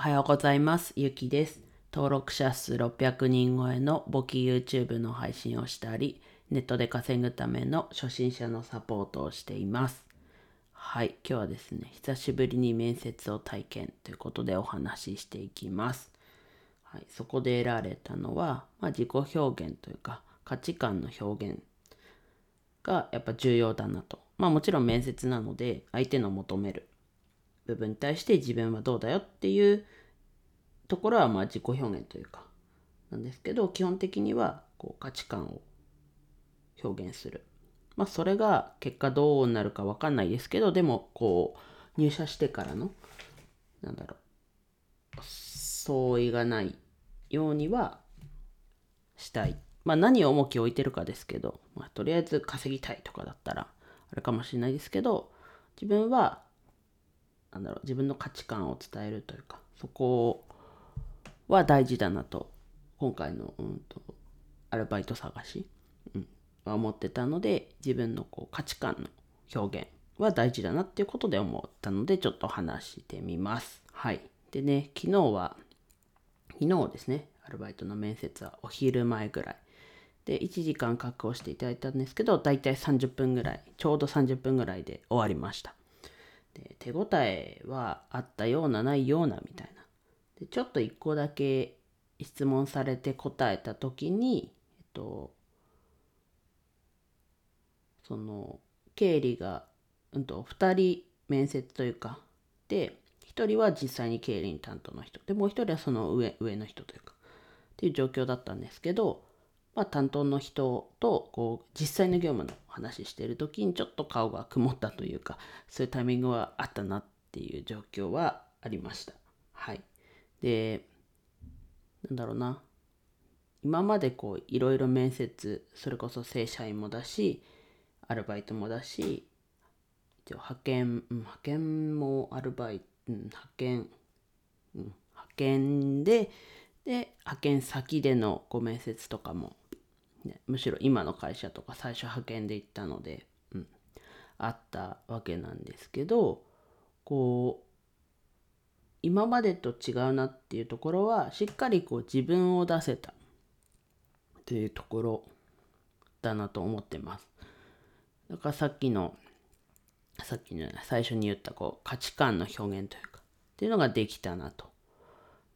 おはようございます。ゆきです。登録者数600人超えの簿記 YouTube の配信をしたり、ネットで稼ぐための初心者のサポートをしています。はい、今日はですね、久しぶりに面接を体験ということでお話ししていきます。はい、そこで得られたのは、まあ、自己表現というか価値観の表現がやっぱ重要だなと。まあもちろん面接なので相手の求める部分に対して自分はどうだよっていうところはまあ自己表現というかなんですけど基本的にはこう価値観を表現する。まあそれが結果どうなるかわかんないですけどでもこう入社してからのなんだろう相違がないようにはしたい。まあ何を重きを置いてるかですけど、まあ、とりあえず稼ぎたいとかだったらあれかもしれないですけど自分はなんだろう自分の価値観を伝えるというかそこは大事だなと今回の、うんと、アルバイト探し、うん、は思ってたので自分のこう価値観の表現は大事だなっていうことで思ったのでちょっと話してみます。はい。でね昨日は昨日ですねアルバイトの面接はお昼前ぐらいで1時間確保していただいたんですけど大体30分ぐらいちょうど30分ぐらいで終わりましたで手応えはあったようなないようなみたいな。でちょっと1個だけ質問されて答えた時にえっとその経理が、うん、と2人面接というかで1人は実際に経理担当の人。でもう1人はその上上の人というかっていう状況だったんですけど、まあ、担当の人とこう実際の業務の話している時にちょっと顔が曇ったというかそういうタイミングはあったなっていう状況はありました。はい、でなんだろうな今までこういろいろ面接それこそ正社員もだしアルバイトもだし一応派遣、うん、派遣もアルバイト、うん、派遣、うん、派遣でで派遣先でのご面接とかも、ね、むしろ今の会社とか最初派遣で行ったので、うん、あったわけなんですけどこう今までと違うなっていうところはしっかりこう自分を出せたというところだなと思ってます。だからさっきのさっきの最初に言ったこう価値観の表現というかっていうのができたなと。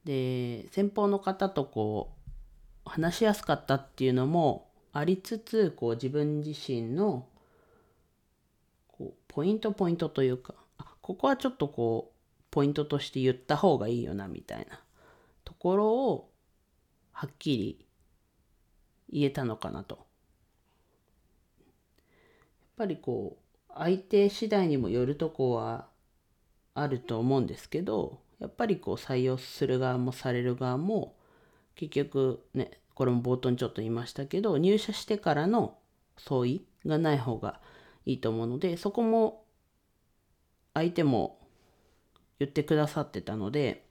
で先方の方とこう話しやすかったっていうのもありつつこう自分自身のこうポイントポイントというかここはちょっとこうポイントとして言った方がいいよなみたいなところをはっきり言えたのかなと。やっぱりこう相手次第にもよるとこはあると思うんですけどやっぱりこう採用する側もされる側も結局ねこれも冒頭にちょっと言いましたけど入社してからの相違がない方がいいと思うのでそこも相手も言ってくださってたので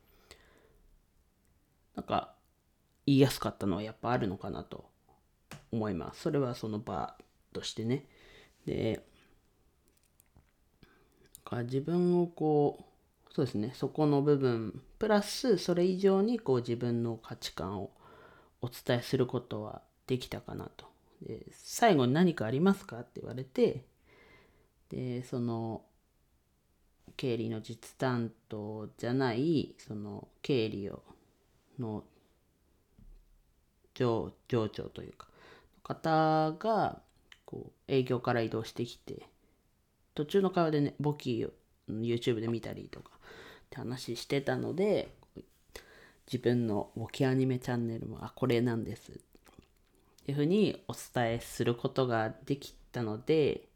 なんか言いやすかったのはやっぱあるのかなと思います。それはその場としてね。で自分をこうそうですね。そこの部分プラスそれ以上にこう自分の価値観をお伝えすることはできたかなと。で最後に何かありますかって言われてでその経理の実担当じゃないその経理をの上上長というか方がこう営業から移動してきて途中の会話でね簿記を YouTube で見たりとかって話してたので自分の簿記アニメチャンネルもあこれなんです。っていうふうにお伝えすることができたので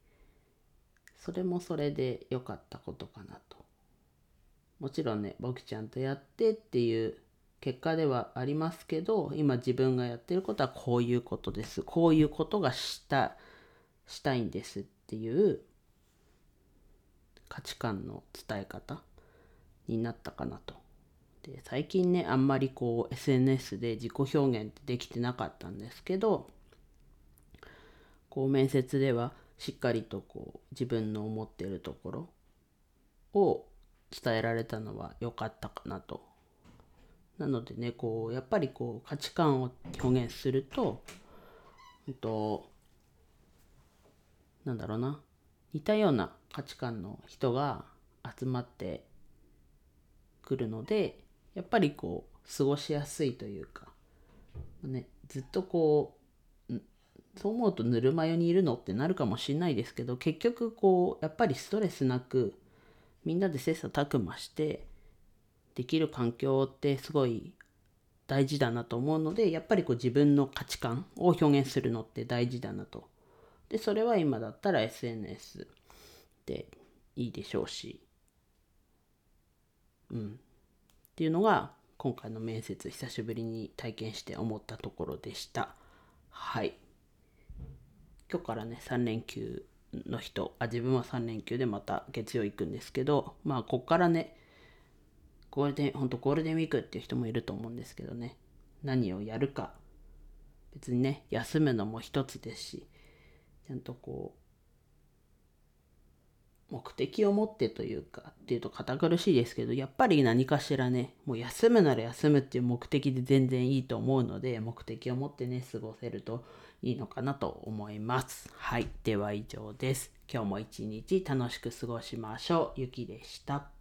それもそれで良かったことかなと。もちろんね簿記ちゃんとやってっていう結果ではありますけど今自分がやってることはこういうことです。こういうことがしたしたいんですっていう価値観の伝え方。になったかなと。で最近ねあんまりこう SNS で自己表現ってできてなかったんですけどこう面接ではしっかりとこう自分の思ってるところを伝えられたのは良かったかなとなのでねこうやっぱりこう価値観を表現すると,、えっとなんだろうな似たような価値観の人が集まってくるのでやっぱりこう過ごしやすいというか、ね、ずっとこうそう思うとぬるま湯にいるのってなるかもしれないですけど結局こうやっぱりストレスなくみんなで切磋琢磨してできる環境ってすごい大事だなと思うのでやっぱりこう自分の価値観を表現するのって大事だなと。でそれは今だったら SNS でいいでしょうし。うん。っていうのが今回の面接久しぶりに体験して思ったところでした。はい。今日からね3連休の人あ自分は3連休でまた月曜行くんですけどまあこっからねゴールデン、本当ゴールデンウィークっていう人もいると思うんですけどね、何をやるか、別にね、休むのも一つですし、ちゃんとこう、目的を持ってというか、っていうと堅苦しいですけど、やっぱり何かしらね、もう休むなら休むっていう目的で全然いいと思うので、目的を持ってね、過ごせるといいのかなと思います。はい。では以上です。今日も一日楽しく過ごしましょう。ゆきでした。